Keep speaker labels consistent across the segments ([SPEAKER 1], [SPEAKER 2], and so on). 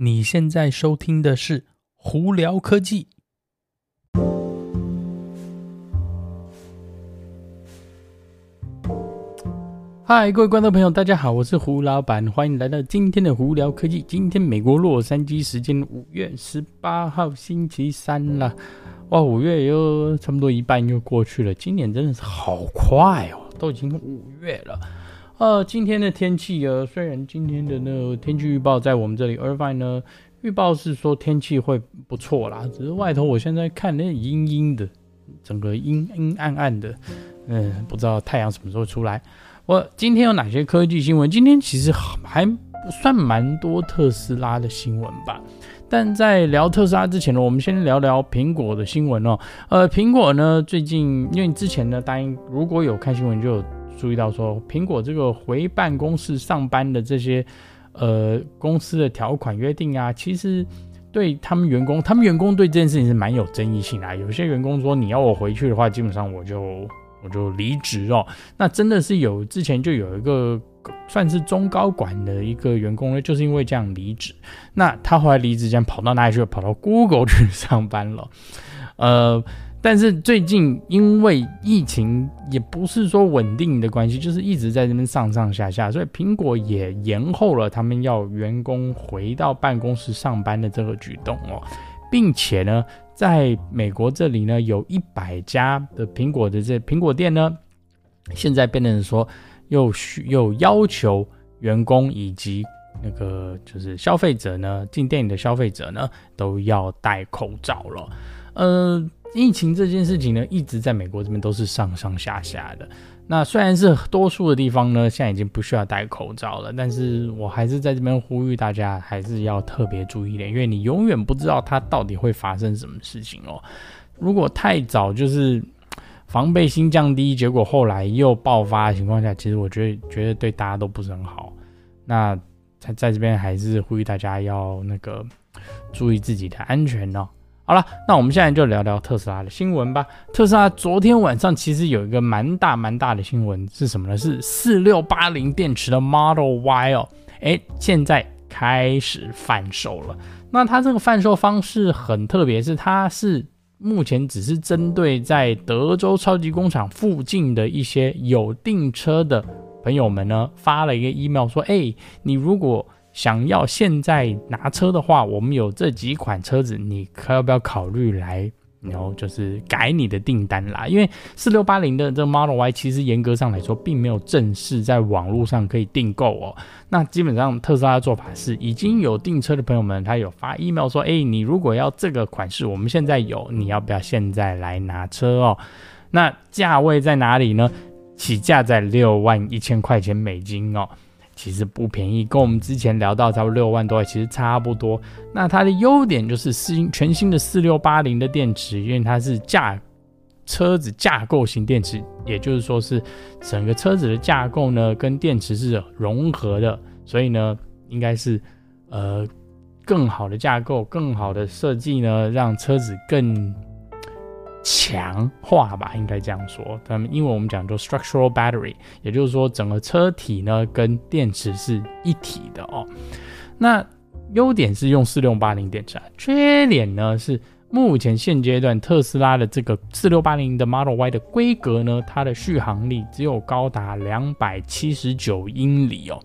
[SPEAKER 1] 你现在收听的是胡聊科技。嗨，各位观众朋友，大家好，我是胡老板，欢迎来到今天的胡聊科技。今天美国洛杉矶时间五月十八号星期三了，哇，五月又差不多一半又过去了，今年真的是好快哦，都已经五月了。呃，今天的天气呃，虽然今天的那个天气预报在我们这里，Irvine 呢预报是说天气会不错啦，只是外头我现在看那阴阴的，整个阴阴暗暗的，嗯，不知道太阳什么时候出来。我今天有哪些科技新闻？今天其实还不算蛮多特斯拉的新闻吧。但在聊特斯拉之前呢，我们先聊聊苹果的新闻哦。呃，苹果呢最近因为之前呢答应如果有看新闻就。注意到说，苹果这个回办公室上班的这些，呃，公司的条款约定啊，其实对他们员工，他们员工对这件事情是蛮有争议性的。有些员工说，你要我回去的话，基本上我就我就离职哦。那真的是有之前就有一个算是中高管的一个员工呢，就是因为这样离职。那他后来离职，这样跑到哪里去？跑到 Google 去上班了，呃。但是最近因为疫情也不是说稳定的关系，就是一直在这边上上下下，所以苹果也延后了他们要员工回到办公室上班的这个举动哦，并且呢，在美国这里呢，有一百家的苹果的这苹果店呢，现在变成说又需又要求员工以及那个就是消费者呢，进店里的消费者呢，都要戴口罩了，呃。疫情这件事情呢，一直在美国这边都是上上下下的。那虽然是多数的地方呢，现在已经不需要戴口罩了，但是我还是在这边呼吁大家，还是要特别注意一点，因为你永远不知道它到底会发生什么事情哦。如果太早就是防备心降低，结果后来又爆发的情况下，其实我觉得觉得对大家都不是很好。那在在这边还是呼吁大家要那个注意自己的安全哦。好了，那我们现在就聊聊特斯拉的新闻吧。特斯拉昨天晚上其实有一个蛮大蛮大的新闻是什么呢？是四六八零电池的 Model Y 哦，诶，现在开始贩售了。那它这个贩售方式很特别，是它是目前只是针对在德州超级工厂附近的一些有订车的朋友们呢，发了一个 email 说，诶，你如果想要现在拿车的话，我们有这几款车子，你可要不要考虑来，然后就是改你的订单啦？因为四六八零的这个 Model Y 其实严格上来说，并没有正式在网络上可以订购哦。那基本上特斯拉的做法是，已经有订车的朋友们，他有发 email 说，哎，你如果要这个款式，我们现在有，你要不要现在来拿车哦？那价位在哪里呢？起价在六万一千块钱美金哦。其实不便宜，跟我们之前聊到差不多六万多，其实差不多。那它的优点就是新全新的四六八零的电池，因为它是架车子架构型电池，也就是说是整个车子的架构呢跟电池是融合的，所以呢应该是呃更好的架构、更好的设计呢，让车子更。强化吧，应该这样说。他们因为我们讲做 structural battery，也就是说整个车体呢跟电池是一体的哦。那优点是用四六八零电池啊，缺点呢是目前现阶段特斯拉的这个四六八零的 Model Y 的规格呢，它的续航力只有高达两百七十九英里哦。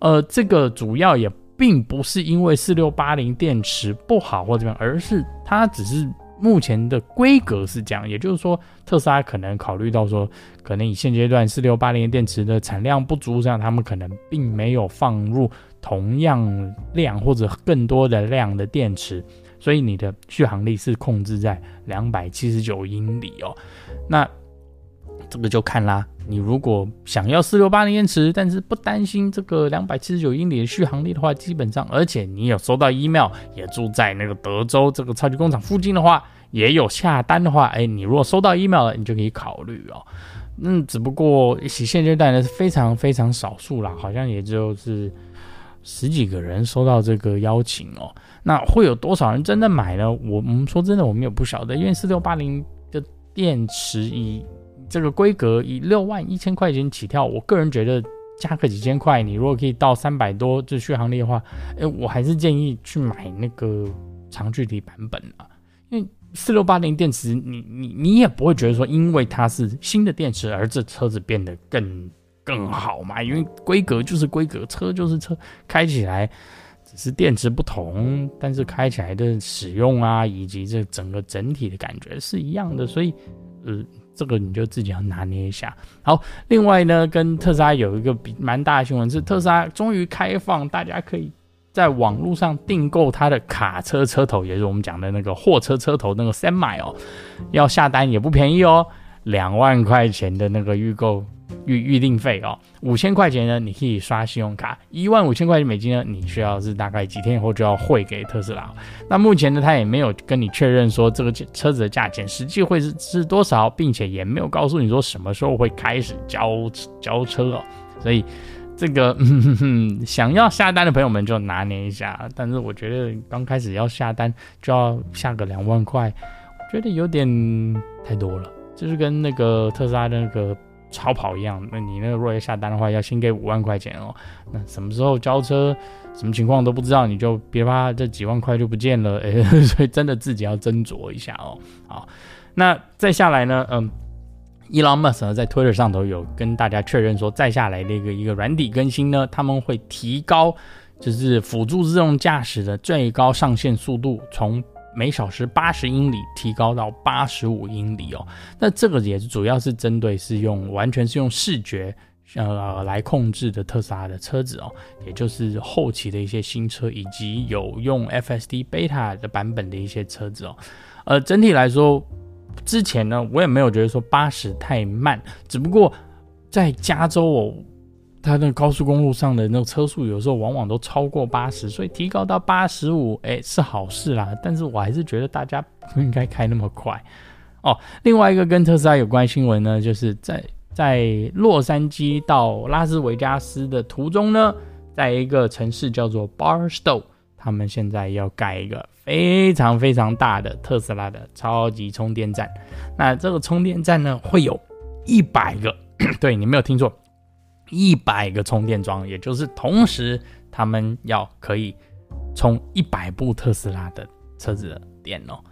[SPEAKER 1] 呃，这个主要也并不是因为四六八零电池不好或怎么样，而是它只是。目前的规格是这样，也就是说，特斯拉可能考虑到说，可能以现阶段四六八零电池的产量不足，这样他们可能并没有放入同样量或者更多的量的电池，所以你的续航力是控制在两百七十九英里哦。那这个就看啦，你如果想要四六八零电池，但是不担心这个两百七十九英里的续航力的话，基本上，而且你有收到 email，也住在那个德州这个超级工厂附近的话，也有下单的话，哎，你如果收到 email 了，你就可以考虑哦。嗯，只不过起现阶段呢是非常非常少数啦，好像也就是十几个人收到这个邀请哦。那会有多少人真的买呢？我们说真的，我们也不晓得，因为四六八零的电池以这个规格以六万一千块钱起跳，我个人觉得加个几千块，你如果可以到三百多这续航力的话，哎，我还是建议去买那个长距离版本啊，因为四六八零电池，你你你也不会觉得说，因为它是新的电池而这车子变得更更好嘛，因为规格就是规格，车就是车，开起来只是电池不同，但是开起来的使用啊，以及这整个整体的感觉是一样的，所以呃。这个你就自己要拿捏一下。好，另外呢，跟特斯拉有一个比蛮大的新闻是，特斯拉终于开放，大家可以在网络上订购它的卡车车头，也就是我们讲的那个货车车头那个 Semi 哦，要下单也不便宜哦，两万块钱的那个预购。预预定费哦，五千块钱呢，你可以刷信用卡；一万五千块钱美金呢，你需要是大概几天以后就要汇给特斯拉。那目前呢，他也没有跟你确认说这个车子的价钱实际会是是多少，并且也没有告诉你说什么时候会开始交交车哦。所以这个想要下单的朋友们就拿捏一下。但是我觉得刚开始要下单就要下个两万块，觉得有点太多了，就是跟那个特斯拉的那个。超跑一样，那你那个若要下单的话，要先给五万块钱哦。那什么时候交车，什么情况都不知道，你就别怕这几万块就不见了。哎，所以真的自己要斟酌一下哦。好，那再下来呢，嗯，Elon Musk 呢在 Twitter 上头有跟大家确认说，再下来的一个一个软体更新呢，他们会提高就是辅助自动驾驶的最高上限速度，从每小时八十英里提高到八十五英里哦，那这个也是主要是针对是用完全是用视觉呃来控制的特斯拉的车子哦，也就是后期的一些新车以及有用 FSD Beta 的版本的一些车子哦，呃，整体来说，之前呢我也没有觉得说八十太慢，只不过在加州哦。它那高速公路上的那个车速有时候往往都超过八十，所以提高到八十五，哎，是好事啦。但是我还是觉得大家不应该开那么快哦。另外一个跟特斯拉有关新闻呢，就是在在洛杉矶到拉斯维加斯的途中呢，在一个城市叫做 Barstow，他们现在要盖一个非常非常大的特斯拉的超级充电站。那这个充电站呢，会有一百个，对，你没有听错。一百个充电桩，也就是同时他们要可以充一百部特斯拉的车子的电哦。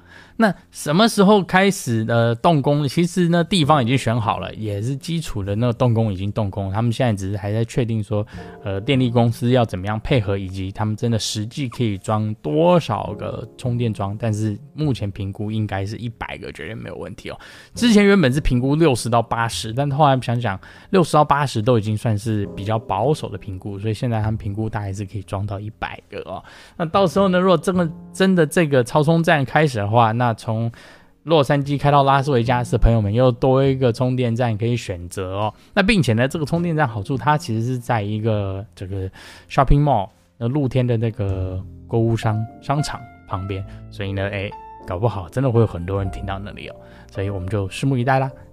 [SPEAKER 1] 那什么时候开始的动工？其实呢，地方已经选好了，也是基础的那个动工已经动工。他们现在只是还在确定说，呃，电力公司要怎么样配合，以及他们真的实际可以装多少个充电桩。但是目前评估应该是一百个，绝对没有问题哦。之前原本是评估六十到八十，但后来想想，六十到八十都已经算是比较保守的评估，所以现在他们评估大概是可以装到一百个哦。那到时候呢，如果真的真的这个超充站开始的话，那从洛杉矶开到拉斯维加斯的朋友们又多一个充电站可以选择哦。那并且呢，这个充电站好处，它其实是在一个这个 shopping mall 那露天的那个购物商商场旁边，所以呢，哎，搞不好真的会有很多人停到那里哦。所以我们就拭目以待啦。